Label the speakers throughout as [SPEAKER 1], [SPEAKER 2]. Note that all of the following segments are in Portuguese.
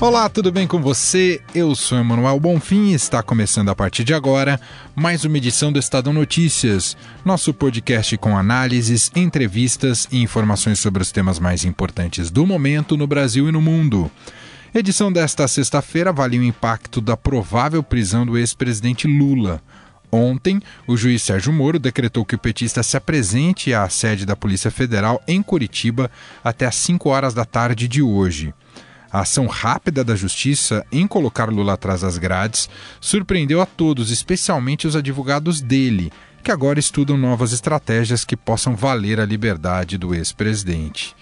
[SPEAKER 1] Olá, tudo bem com você? Eu sou Emanuel Bonfim e está começando a partir de agora mais uma edição do Estadão Notícias, nosso podcast com análises, entrevistas e informações sobre os temas mais importantes do momento no Brasil e no mundo. Edição desta sexta-feira avalia o impacto da provável prisão do ex-presidente Lula. Ontem, o juiz Sérgio Moro decretou que o petista se apresente à sede da Polícia Federal em Curitiba até às 5 horas da tarde de hoje. A ação rápida da justiça em colocar Lula atrás das grades surpreendeu a todos, especialmente os advogados dele, que agora estudam novas estratégias que possam valer a liberdade do ex-presidente.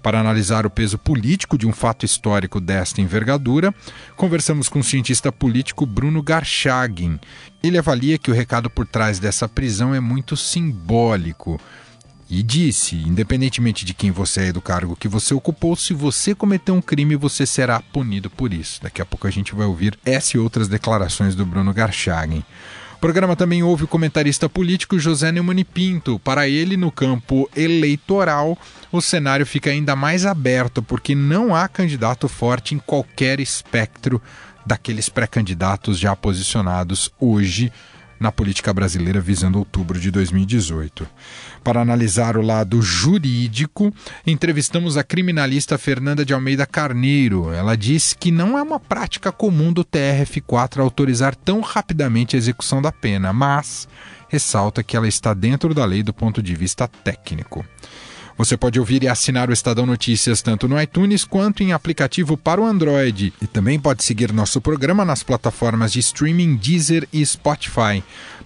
[SPEAKER 1] Para analisar o peso político de um fato histórico desta envergadura, conversamos com o cientista político Bruno Garchagin. Ele avalia que o recado por trás dessa prisão é muito simbólico e disse: independentemente de quem você é e do cargo que você ocupou, se você cometer um crime, você será punido por isso. Daqui a pouco a gente vai ouvir essa e outras declarações do Bruno Garchagen. O programa também ouve o comentarista político José Neumann Pinto. Para ele, no campo eleitoral, o cenário fica ainda mais aberto, porque não há candidato forte em qualquer espectro daqueles pré-candidatos já posicionados hoje na política brasileira visando outubro de 2018. Para analisar o lado jurídico, entrevistamos a criminalista Fernanda de Almeida Carneiro. Ela disse que não é uma prática comum do TRF4 autorizar tão rapidamente a execução da pena, mas ressalta que ela está dentro da lei do ponto de vista técnico. Você pode ouvir e assinar o Estadão Notícias tanto no iTunes quanto em aplicativo para o Android. E também pode seguir nosso programa nas plataformas de streaming Deezer e Spotify.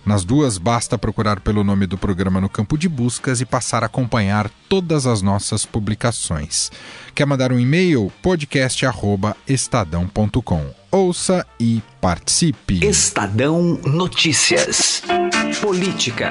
[SPEAKER 1] Nas duas, basta procurar pelo nome do programa no campo de buscas e passar a acompanhar todas as nossas publicações. Quer mandar um e-mail? podcast.estadão.com. Ouça e participe.
[SPEAKER 2] Estadão Notícias. Política.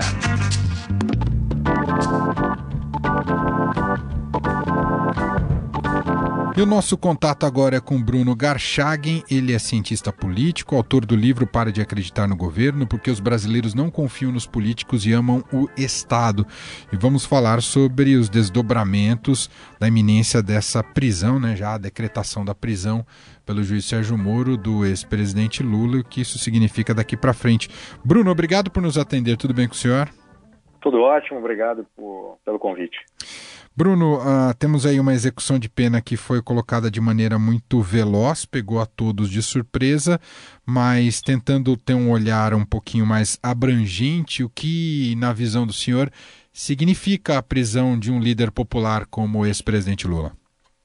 [SPEAKER 1] E o nosso contato agora é com Bruno Garchagen. Ele é cientista político, autor do livro Para de Acreditar no Governo, porque os brasileiros não confiam nos políticos e amam o Estado. E vamos falar sobre os desdobramentos da iminência dessa prisão, né, já a decretação da prisão pelo juiz Sérgio Moro do ex-presidente Lula o que isso significa daqui para frente. Bruno, obrigado por nos atender. Tudo bem com o senhor?
[SPEAKER 3] Tudo ótimo, obrigado por, pelo convite.
[SPEAKER 1] Bruno, uh, temos aí uma execução de pena que foi colocada de maneira muito veloz, pegou a todos de surpresa, mas tentando ter um olhar um pouquinho mais abrangente, o que, na visão do senhor, significa a prisão de um líder popular como o ex-presidente Lula?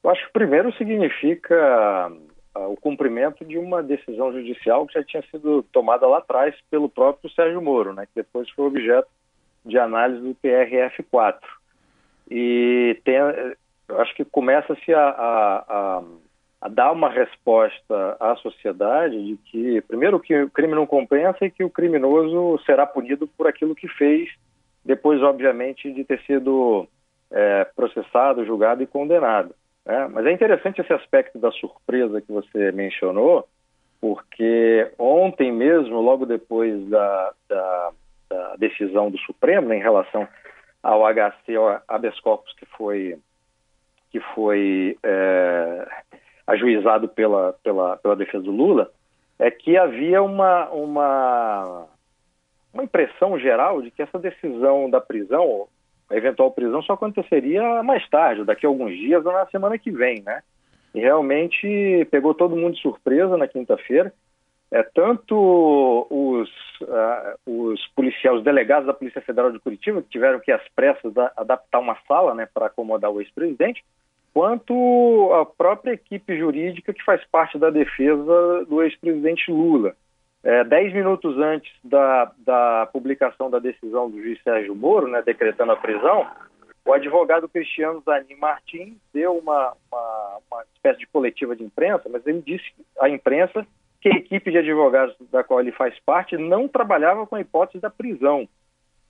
[SPEAKER 3] Eu acho que primeiro significa uh, o cumprimento de uma decisão judicial que já tinha sido tomada lá atrás pelo próprio Sérgio Moro, né, que depois foi objeto de análise do TRF4 e tem, acho que começa-se a, a, a, a, dar uma resposta à sociedade de que, primeiro, que o crime não compensa e que o criminoso será punido por aquilo que fez, depois, obviamente, de ter sido é, processado, julgado e condenado. Né? Mas é interessante esse aspecto da surpresa que você mencionou, porque ontem mesmo, logo depois da, da, da decisão do Supremo né, em relação ao HC, ao habeas corpus que foi, que foi é, ajuizado pela, pela, pela defesa do Lula, é que havia uma, uma, uma impressão geral de que essa decisão da prisão, a eventual prisão, só aconteceria mais tarde, daqui a alguns dias ou na semana que vem, né? E realmente pegou todo mundo de surpresa na quinta-feira é, tanto os, uh, os policiais, os delegados da Polícia Federal de Curitiba, que tiveram que, às pressas, da, adaptar uma sala né, para acomodar o ex-presidente, quanto a própria equipe jurídica que faz parte da defesa do ex-presidente Lula. É, dez minutos antes da, da publicação da decisão do juiz Sérgio Moro, né, decretando a prisão, o advogado Cristiano Zanin Martins deu uma, uma, uma espécie de coletiva de imprensa, mas ele disse à imprensa que a equipe de advogados da qual ele faz parte não trabalhava com a hipótese da prisão.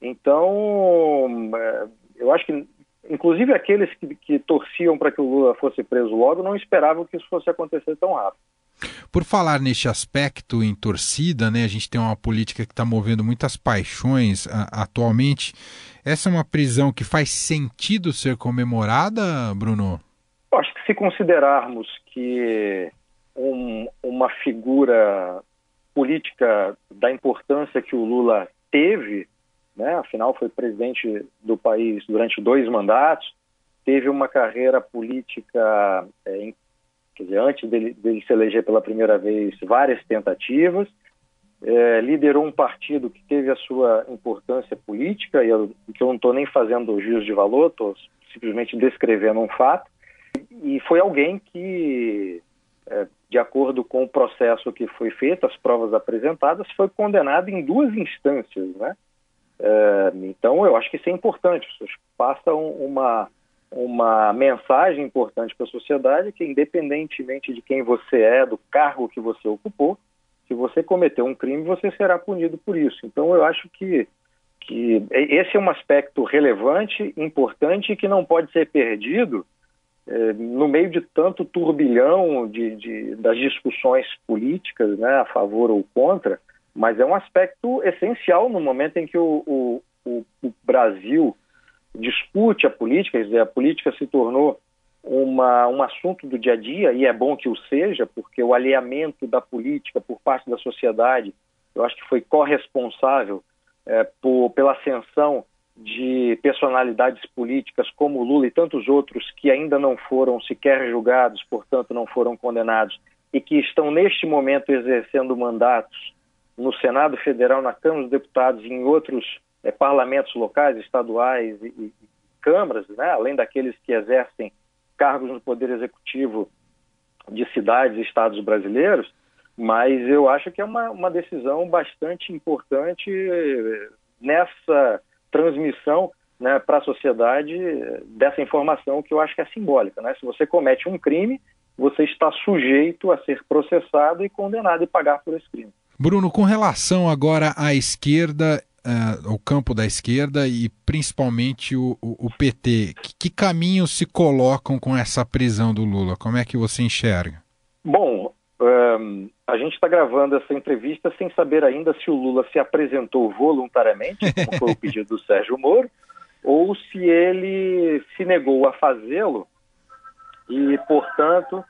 [SPEAKER 3] Então, é, eu acho que inclusive aqueles que, que torciam para que o Lula fosse preso logo, não esperavam que isso fosse acontecer tão rápido.
[SPEAKER 1] Por falar neste aspecto em torcida, né, a gente tem uma política que está movendo muitas paixões a, atualmente. Essa é uma prisão que faz sentido ser comemorada, Bruno?
[SPEAKER 3] Eu acho que se considerarmos que um, uma figura política da importância que o Lula teve, né, afinal foi presidente do país durante dois mandatos, teve uma carreira política é, quer dizer, antes dele, dele, se eleger pela primeira vez, várias tentativas, é, liderou um partido que teve a sua importância política, e eu, que eu não estou nem fazendo juízo de valor, estou simplesmente descrevendo um fato, e foi alguém que, de acordo com o processo que foi feito, as provas apresentadas, foi condenado em duas instâncias, né? É, então, eu acho que isso é importante, isso passa uma uma mensagem importante para a sociedade que, independentemente de quem você é, do cargo que você ocupou, se você cometeu um crime, você será punido por isso. Então, eu acho que, que esse é um aspecto relevante, importante e que não pode ser perdido é, no meio de tanto turbilhão de, de, das discussões políticas, né, a favor ou contra, mas é um aspecto essencial no momento em que o, o, o, o Brasil discute a política, quer dizer, a política se tornou uma, um assunto do dia a dia, e é bom que o seja, porque o alinhamento da política por parte da sociedade, eu acho que foi corresponsável é, por, pela ascensão de personalidades políticas como Lula e tantos outros que ainda não foram sequer julgados, portanto não foram condenados, e que estão neste momento exercendo mandatos no Senado Federal, na Câmara dos Deputados e em outros é, parlamentos locais, estaduais e, e, câmaras, né, além daqueles que exercem cargos no Poder Executivo de cidades e estados brasileiros, mas eu acho que é uma, uma decisão bastante importante eh, nessa transmissão né, para a sociedade dessa informação que eu acho que é simbólica. Né? Se você comete um crime, você está sujeito a ser processado e condenado e pagar por esse crime.
[SPEAKER 1] Bruno, com relação agora à esquerda uh, o campo da esquerda e principalmente o, o, o PT. Que, que caminhos se colocam com essa prisão do Lula? Como é que você enxerga?
[SPEAKER 3] Bom, um, a gente está gravando essa entrevista sem saber ainda se o Lula se apresentou voluntariamente, como foi o pedido do Sérgio Moro, ou se ele se negou a fazê-lo e, portanto,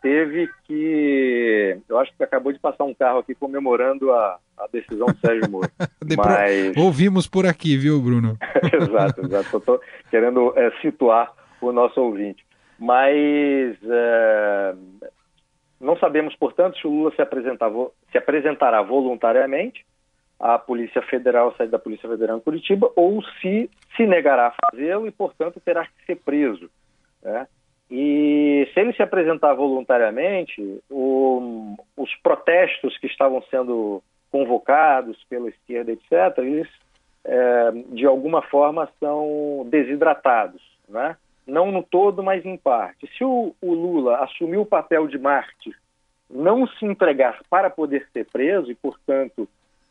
[SPEAKER 3] teve que. Eu acho que acabou de passar um carro aqui comemorando a, a decisão do Sérgio Moro.
[SPEAKER 1] Mas... Ouvimos por aqui, viu, Bruno?
[SPEAKER 3] exato, exato. Estou querendo é, situar o nosso ouvinte. Mas é... não sabemos, portanto, se o Lula se, se apresentará voluntariamente à Polícia Federal, sede da Polícia Federal em Curitiba, ou se se negará a fazê-lo e, portanto, terá que ser preso. Né? E se ele se apresentar voluntariamente, o, os protestos que estavam sendo convocados pela esquerda, etc., eles, é, de alguma forma, são desidratados. Né? Não no todo, mas em parte. Se o, o Lula assumiu o papel de mártir, não se entregar para poder ser preso e, portanto,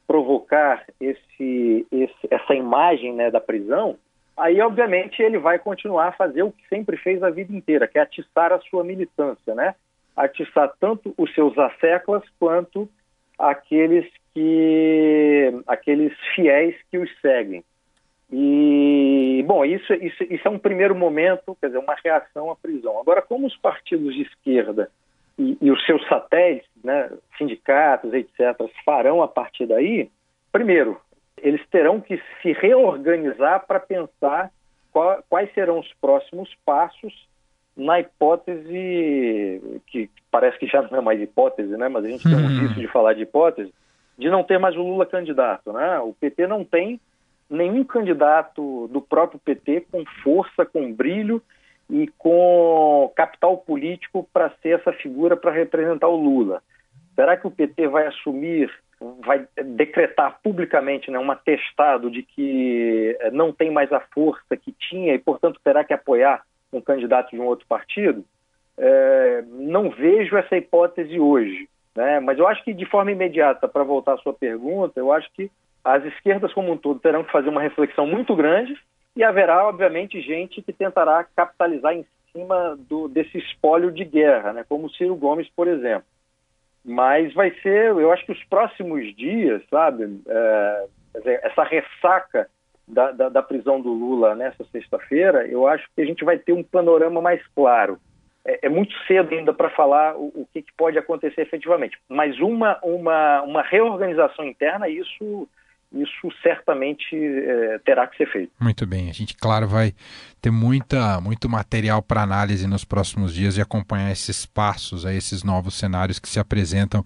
[SPEAKER 3] provocar esse, esse, essa imagem né, da prisão, aí obviamente ele vai continuar a fazer o que sempre fez a vida inteira, que é atiçar a sua militância, né? Atiçar tanto os seus asseclas quanto aqueles que aqueles fiéis que os seguem. E bom, isso, isso, isso é um primeiro momento, quer dizer, uma reação à prisão. Agora, como os partidos de esquerda e, e os seus satélites, né, sindicatos, etc., farão a partir daí, primeiro, eles terão que se reorganizar para pensar qual, quais serão os próximos passos na hipótese que parece que já não é mais hipótese, né? Mas a gente tem um uhum. risco de falar de hipótese de não ter mais o Lula candidato, né? O PT não tem nenhum candidato do próprio PT com força, com brilho e com capital político para ser essa figura para representar o Lula. Será que o PT vai assumir vai decretar publicamente né, um atestado de que eh, não tem mais a força que tinha e, portanto, terá que apoiar um candidato de um outro partido, é, não vejo essa hipótese hoje. Né? Mas eu acho que, de forma imediata, para voltar à sua pergunta, eu acho que as esquerdas como um todo terão que fazer uma reflexão muito grande e haverá, obviamente, gente que tentará capitalizar em cima do, desse espólio de guerra, né? como Ciro Gomes, por exemplo. Mas vai ser, eu acho que os próximos dias, sabe, é, essa ressaca da, da, da, prisão do Lula nessa sexta-feira, eu acho que a gente vai ter um panorama mais claro. É, é muito cedo ainda para falar o, o que, que, pode acontecer efetivamente, mas uma, uma, uma reorganização interna, isso isso certamente é, terá que ser feito.
[SPEAKER 1] Muito bem, a gente, claro, vai ter muita, muito material para análise nos próximos dias e acompanhar esses passos, aí, esses novos cenários que se apresentam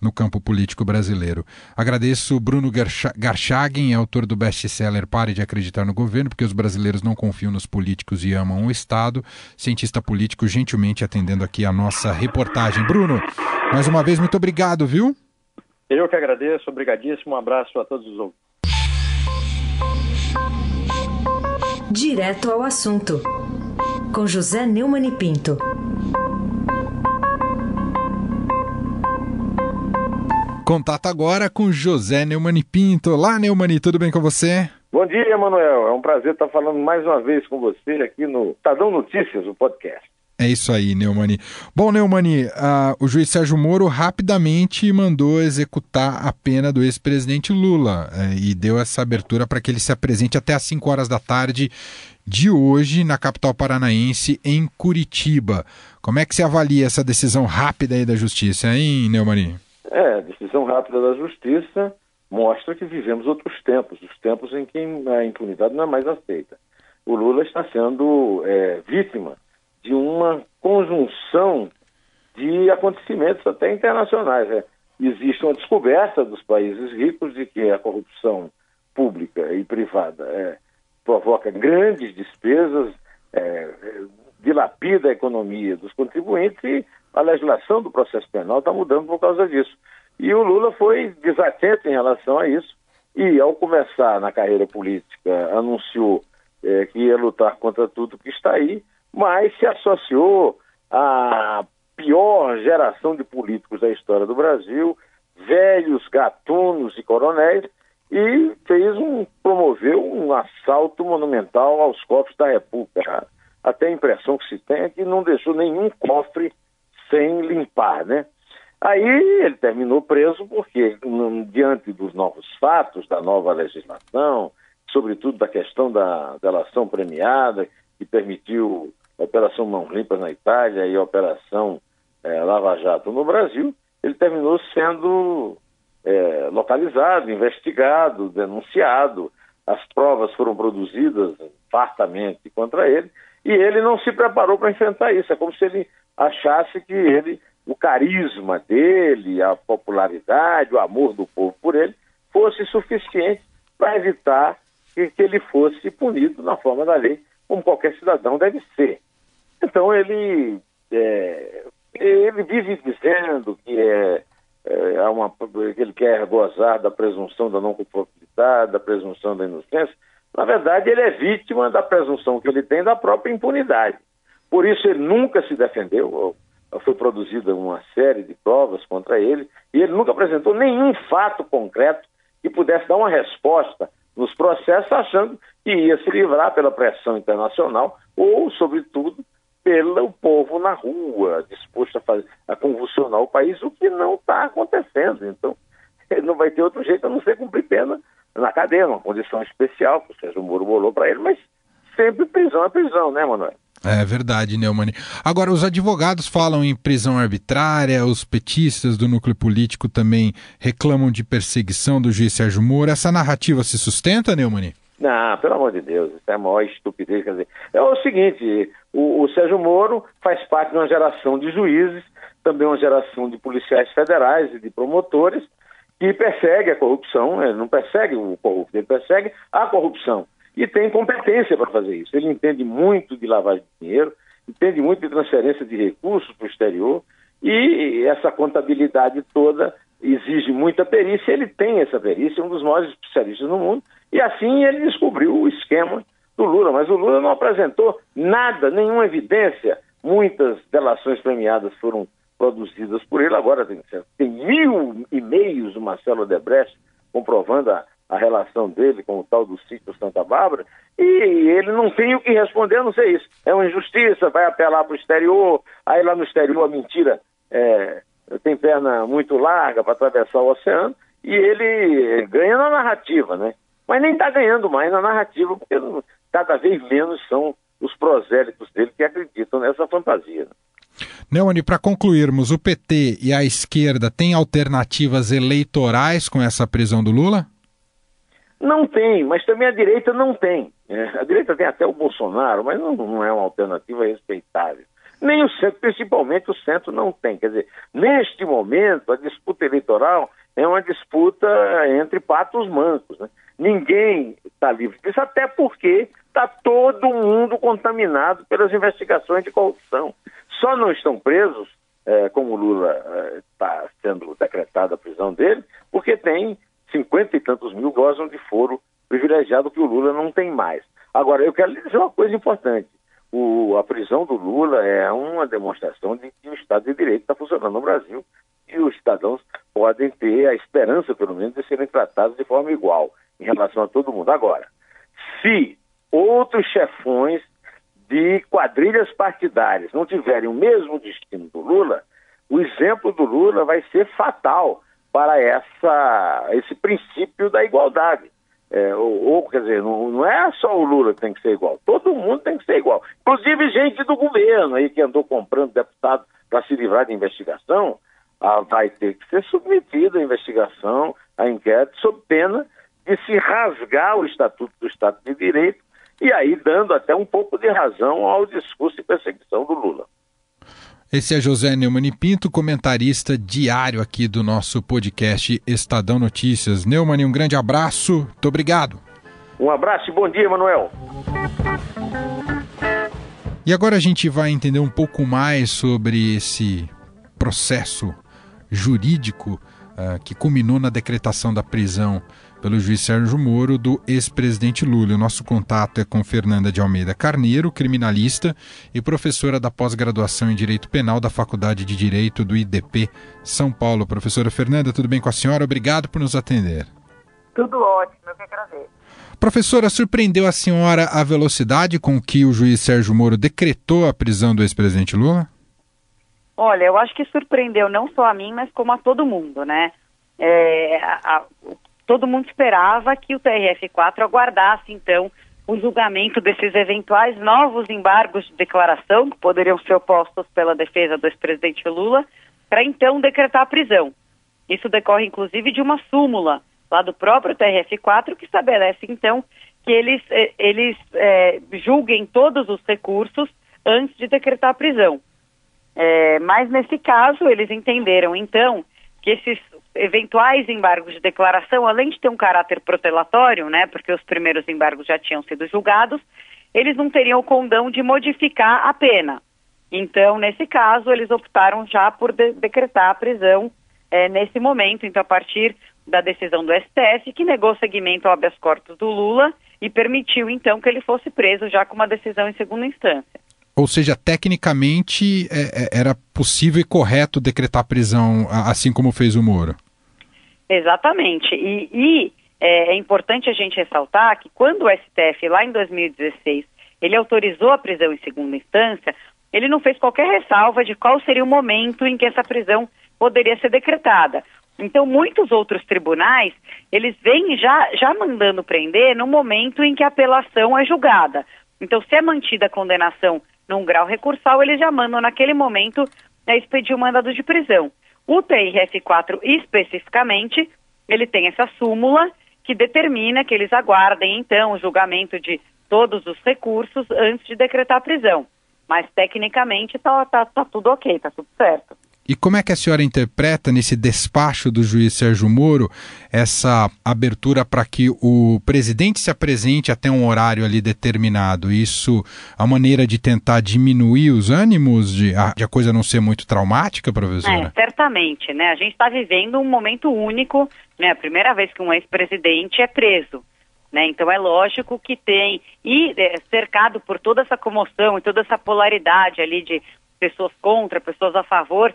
[SPEAKER 1] no campo político brasileiro. Agradeço Bruno Garchagen, autor do best-seller Pare de Acreditar no Governo, porque os brasileiros não confiam nos políticos e amam o Estado. Cientista político, gentilmente atendendo aqui a nossa reportagem. Bruno, mais uma vez, muito obrigado, viu?
[SPEAKER 3] Eu que agradeço, obrigadíssimo, um abraço a todos os outros.
[SPEAKER 4] Direto ao assunto, com José Neumann e Pinto.
[SPEAKER 1] Contato agora com José Neumani Pinto. Olá, Neumani, tudo bem com você?
[SPEAKER 5] Bom dia, Manuel. É um prazer estar falando mais uma vez com você aqui no Tadão Notícias, o podcast.
[SPEAKER 1] É isso aí, Neumani. Bom, Neumani, uh, o juiz Sérgio Moro rapidamente mandou executar a pena do ex-presidente Lula uh, e deu essa abertura para que ele se apresente até às 5 horas da tarde de hoje na capital paranaense, em Curitiba. Como é que se avalia essa decisão rápida aí da justiça, hein, Neumani?
[SPEAKER 5] É, a decisão rápida da justiça mostra que vivemos outros tempos, os tempos em que a impunidade não é mais aceita. O Lula está sendo é, vítima de uma conjunção de acontecimentos até internacionais. É. Existe uma descoberta dos países ricos de que a corrupção pública e privada é, provoca grandes despesas, é, dilapida a economia dos contribuintes e a legislação do processo penal está mudando por causa disso. E o Lula foi desatento em relação a isso e, ao começar na carreira política, anunciou é, que ia lutar contra tudo que está aí mas se associou à pior geração de políticos da história do Brasil, velhos gatunos e coronéis, e fez um promoveu um assalto monumental aos cofres da República. Até a impressão que se tem é que não deixou nenhum cofre sem limpar, né? Aí ele terminou preso porque, diante dos novos fatos, da nova legislação, sobretudo da questão da delação premiada, que permitiu Operação Mãos Limpas na Itália e Operação é, Lava Jato no Brasil, ele terminou sendo é, localizado, investigado, denunciado. As provas foram produzidas fartamente contra ele e ele não se preparou para enfrentar isso. É como se ele achasse que ele, o carisma dele, a popularidade, o amor do povo por ele, fosse suficiente para evitar que, que ele fosse punido na forma da lei, como qualquer cidadão deve ser. Então ele, é, ele vive dizendo que é, é uma, que ele quer gozar da presunção da não culpabilidade, da presunção da inocência. Na verdade, ele é vítima da presunção que ele tem da própria impunidade. Por isso, ele nunca se defendeu. Foi produzida uma série de provas contra ele e ele nunca apresentou nenhum fato concreto que pudesse dar uma resposta nos processos, achando que ia se livrar pela pressão internacional ou, sobretudo, pelo povo na rua, disposto a, fazer, a convulsionar o país, o que não está acontecendo. Então, não vai ter outro jeito a não ser cumprir pena na cadeia, uma condição especial que o Sérgio Moro bolou para ele, mas sempre prisão é prisão, né, Manuel?
[SPEAKER 1] É verdade, Neumann. Agora, os advogados falam em prisão arbitrária, os petistas do núcleo político também reclamam de perseguição do juiz Sérgio Moro. Essa narrativa se sustenta, Neumann?
[SPEAKER 5] Não, pelo amor de Deus, isso é a maior estupidez. Quer dizer, é o seguinte: o, o Sérgio Moro faz parte de uma geração de juízes, também uma geração de policiais federais e de promotores que persegue a corrupção, ele não persegue o corrupto, ele persegue a corrupção. E tem competência para fazer isso. Ele entende muito de lavagem de dinheiro, entende muito de transferência de recursos para o exterior, e essa contabilidade toda exige muita perícia, ele tem essa perícia, é um dos maiores especialistas no mundo, e assim ele descobriu o esquema do Lula. Mas o Lula não apresentou nada, nenhuma evidência. Muitas delações premiadas foram produzidas por ele. Agora tem, tem mil e-mails do Marcelo Odebrecht comprovando a, a relação dele com o tal do sítio Santa Bárbara, e ele não tem o que responder, não sei isso. É uma injustiça, vai apelar para o exterior, aí lá no exterior a mentira é, tem perna muito larga para atravessar o oceano, e ele ganha na narrativa, né? Mas nem está ganhando mais na narrativa, porque cada vez menos são os prosélitos dele que acreditam nessa fantasia. Né?
[SPEAKER 1] Neone, para concluirmos, o PT e a esquerda têm alternativas eleitorais com essa prisão do Lula?
[SPEAKER 5] Não tem, mas também a direita não tem. É, a direita tem até o Bolsonaro, mas não, não é uma alternativa respeitável. Nem o centro, principalmente o centro, não tem. Quer dizer, neste momento, a disputa eleitoral é uma disputa entre patos mancos. Né? Ninguém está livre disso, até porque está todo mundo contaminado pelas investigações de corrupção. Só não estão presos, é, como Lula está é, sendo decretada a prisão dele, porque tem cinquenta e tantos mil gozam de foro privilegiado que o Lula não tem mais. Agora, eu quero lhe dizer uma coisa importante. Do Lula é uma demonstração de que o Estado de Direito está funcionando no Brasil e os cidadãos podem ter a esperança, pelo menos, de serem tratados de forma igual em relação a todo mundo. Agora, se outros chefões de quadrilhas partidárias não tiverem o mesmo destino do Lula, o exemplo do Lula vai ser fatal para essa, esse princípio da igualdade. É, ou, ou, quer dizer, não, não, é só o Lula que tem que ser igual, todo mundo tem que ser igual. Inclusive gente do governo aí que andou comprando deputado para se livrar de investigação, ah, vai ter que ser submetido à investigação, à inquérito, sob pena de se rasgar o Estatuto do Estado de Direito e aí dando até um pouco de razão ao discurso de perseguição do Lula.
[SPEAKER 1] Esse é José Neumann Pinto, comentarista diário aqui do nosso podcast Estadão Notícias. Neumann, um grande abraço, muito obrigado.
[SPEAKER 5] Um abraço e bom dia, Manuel.
[SPEAKER 1] E agora a gente vai entender um pouco mais sobre esse processo jurídico uh, que culminou na decretação da prisão pelo juiz Sérgio Moro do ex-presidente Lula. O nosso contato é com Fernanda de Almeida Carneiro, criminalista e professora da pós-graduação em Direito Penal da Faculdade de Direito do IDP São Paulo. Professora Fernanda, tudo bem com a senhora? Obrigado por nos atender.
[SPEAKER 6] Tudo ótimo, eu que agradeço.
[SPEAKER 1] Professora, surpreendeu a senhora a velocidade com que o juiz Sérgio Moro decretou a prisão do ex-presidente Lula?
[SPEAKER 6] Olha, eu acho que surpreendeu não só a mim, mas como a todo mundo, né? É, a, a, todo mundo esperava que o TRF4 aguardasse, então, o julgamento desses eventuais novos embargos de declaração, que poderiam ser opostos pela defesa do ex-presidente Lula, para então decretar a prisão. Isso decorre, inclusive, de uma súmula lá do próprio TRF4, que estabelece, então, que eles, eh, eles é, julguem todos os recursos antes de decretar a prisão. É, mas, nesse caso, eles entenderam, então, que esses eventuais embargos de declaração, além de ter um caráter protelatório, né, porque os primeiros embargos já tinham sido julgados, eles não teriam o condão de modificar a pena. Então, nesse caso, eles optaram já por de decretar a prisão é, nesse momento, então, a partir da decisão do STF, que negou seguimento ao habeas corpus do Lula e permitiu, então, que ele fosse preso já com uma decisão em segunda instância.
[SPEAKER 1] Ou seja, tecnicamente é, é, era possível e correto decretar prisão, assim como fez o Moro.
[SPEAKER 6] Exatamente. E, e é, é, importante a gente ressaltar que quando o STF, lá em 2016, ele autorizou a prisão em segunda instância, ele não fez qualquer ressalva de qual seria o momento em que essa prisão poderia ser decretada. Então, muitos outros tribunais, eles vêm já, já mandando prender no momento em que a apelação é julgada. Então, se é mantida a condenação num grau recursal, eles já mandam naquele momento né, expedir o mandado de prisão. O TRF4 especificamente, ele tem essa súmula que determina que eles aguardem então o julgamento de todos os recursos antes de decretar a prisão. Mas tecnicamente está tá, tá tudo ok, está tudo certo.
[SPEAKER 1] E como é que a senhora interpreta nesse despacho do juiz Sérgio Moro essa abertura para que o presidente se apresente até um horário ali determinado? Isso a maneira de tentar diminuir os ânimos, de a, de a coisa não ser muito traumática, professora?
[SPEAKER 6] É, certamente, né? A gente está vivendo um momento único, né? A primeira vez que um ex-presidente é preso. Né? Então é lógico que tem, e é, cercado por toda essa comoção e toda essa polaridade ali de pessoas contra, pessoas a favor.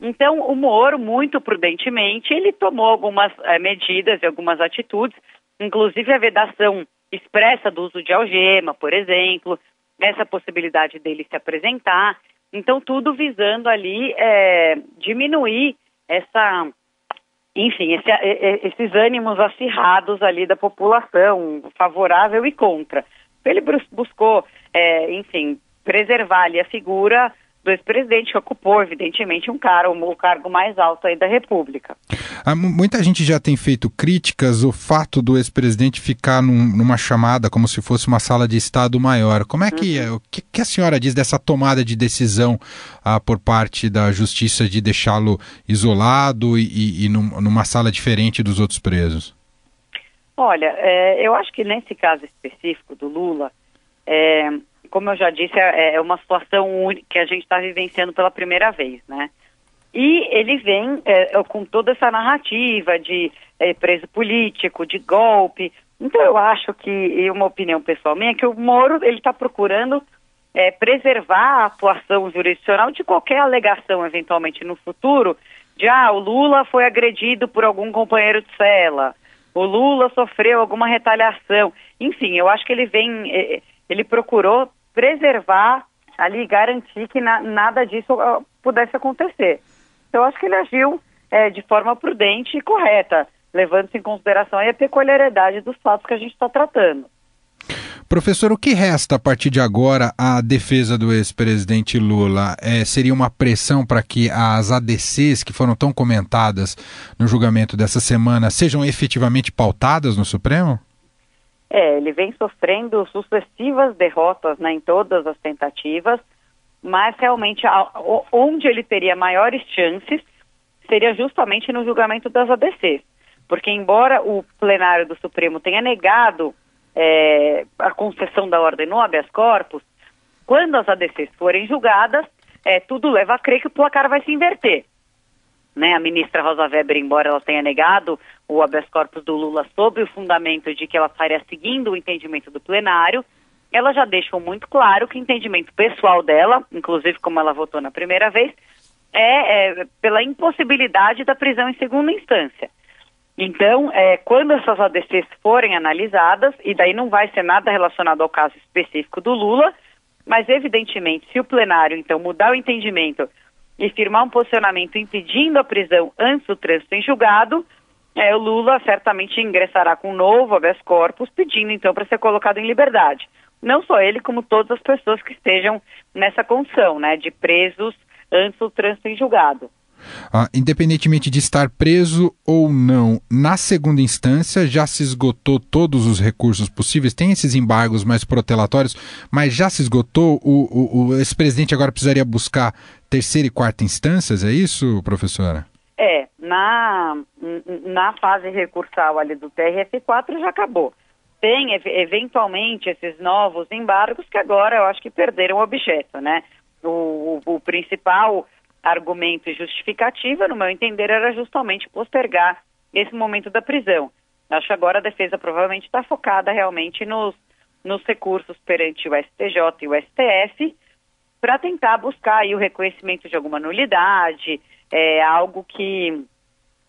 [SPEAKER 6] Então, o Moro, muito prudentemente, ele tomou algumas é, medidas e algumas atitudes inclusive a vedação expressa do uso de algema, por exemplo, essa possibilidade dele se apresentar. Então, tudo visando ali é, diminuir essa, enfim, esse, esses ânimos acirrados ali da população, favorável e contra. Ele buscou, é, enfim, preservar ali a figura do ex-presidente que ocupou, evidentemente, um cara, o cargo mais alto aí da República.
[SPEAKER 1] Ah, muita gente já tem feito críticas ao fato do ex-presidente ficar num, numa chamada como se fosse uma sala de Estado maior. Como é que, uhum. o que, que, a senhora diz dessa tomada de decisão ah, por parte da Justiça de deixá-lo isolado e, e, e num, numa sala diferente dos outros presos?
[SPEAKER 6] Olha, é, eu acho que nesse caso específico do Lula, é, como eu já disse, é, é uma situação que a gente está vivenciando pela primeira vez, né? E ele vem é, com toda essa narrativa de é, preso político, de golpe. Então eu acho que, e uma opinião pessoal minha, que o Moro ele está procurando é, preservar a atuação jurisdicional de qualquer alegação, eventualmente no futuro, de ah, o Lula foi agredido por algum companheiro de cela, o Lula sofreu alguma retaliação. Enfim, eu acho que ele vem, é, ele procurou preservar ali, garantir que na, nada disso uh, pudesse acontecer. Então, acho que ele agiu é, de forma prudente e correta, levando-se em consideração a peculiaridade dos fatos que a gente está tratando.
[SPEAKER 1] Professor, o que resta a partir de agora à defesa do ex-presidente Lula? É, seria uma pressão para que as ADCs que foram tão comentadas no julgamento dessa semana sejam efetivamente pautadas no Supremo?
[SPEAKER 6] É, ele vem sofrendo sucessivas derrotas né, em todas as tentativas, mas realmente a, onde ele teria maiores chances seria justamente no julgamento das ADCs. Porque, embora o plenário do Supremo tenha negado é, a concessão da ordem no habeas corpus, quando as ADCs forem julgadas, é, tudo leva a crer que o placar vai se inverter. Né? A ministra Rosa Weber, embora ela tenha negado o habeas corpus do Lula sob o fundamento de que ela estaria seguindo o entendimento do plenário, ela já deixou muito claro que o entendimento pessoal dela, inclusive como ela votou na primeira vez, é, é pela impossibilidade da prisão em segunda instância. Então, é, quando essas ADCs forem analisadas, e daí não vai ser nada relacionado ao caso específico do Lula, mas evidentemente, se o plenário então mudar o entendimento e firmar um posicionamento impedindo a prisão antes do trânsito em julgado, é, o Lula certamente ingressará com um novo habeas corpus, pedindo então para ser colocado em liberdade. Não só ele, como todas as pessoas que estejam nessa condição, né, de presos antes do trânsito em julgado.
[SPEAKER 1] Ah, independentemente de estar preso ou não, na segunda instância já se esgotou todos os recursos possíveis. Tem esses embargos mais protelatórios, mas já se esgotou. O, o, o ex-presidente agora precisaria buscar terceira e quarta instâncias, é isso, professora?
[SPEAKER 6] É, na, na fase recursal ali do TRF4 já acabou. Tem eventualmente esses novos embargos que agora eu acho que perderam o objeto, né? O, o, o principal argumento e justificativa, no meu entender, era justamente postergar esse momento da prisão. Acho que agora a defesa provavelmente está focada realmente nos, nos recursos perante o STJ e o STF para tentar buscar aí o reconhecimento de alguma nulidade, é, algo que,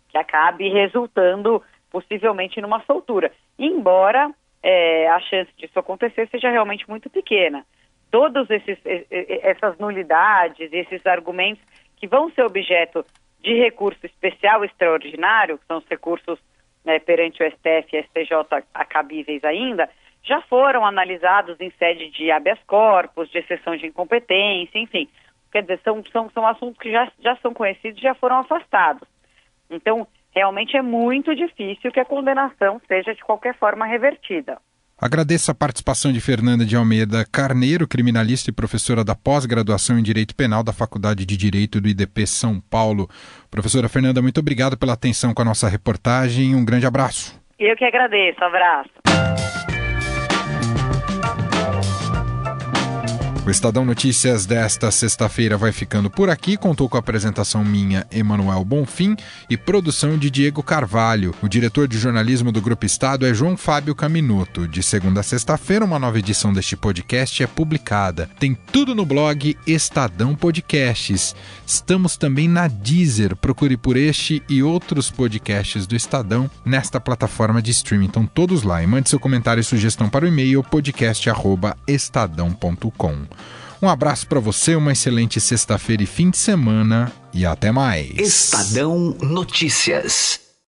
[SPEAKER 6] que acabe resultando possivelmente numa soltura. Embora é, a chance disso acontecer seja realmente muito pequena. Todas essas nulidades, esses argumentos que vão ser objeto de recurso especial extraordinário, que são os recursos né, perante o STF e STJ acabíveis ainda, já foram analisados em sede de habeas corpus, de exceção de incompetência, enfim. Quer dizer, são, são, são assuntos que já, já são conhecidos e já foram afastados. Então, realmente é muito difícil que a condenação seja de qualquer forma revertida.
[SPEAKER 1] Agradeço a participação de Fernanda de Almeida Carneiro, criminalista e professora da pós-graduação em Direito Penal da Faculdade de Direito do IDP São Paulo. Professora Fernanda, muito obrigado pela atenção com a nossa reportagem. Um grande abraço.
[SPEAKER 6] Eu que agradeço. Abraço.
[SPEAKER 1] O Estadão Notícias desta sexta-feira vai ficando por aqui. Contou com a apresentação minha, Emanuel Bonfim, e produção de Diego Carvalho. O diretor de jornalismo do Grupo Estado é João Fábio Caminuto. De segunda a sexta-feira, uma nova edição deste podcast é publicada. Tem tudo no blog Estadão Podcasts. Estamos também na Deezer. Procure por este e outros podcasts do Estadão nesta plataforma de streaming. Então, todos lá. E mande seu comentário e sugestão para o e-mail podcast.estadão.com. Um abraço para você, uma excelente sexta-feira e fim de semana e até mais.
[SPEAKER 2] Estadão Notícias.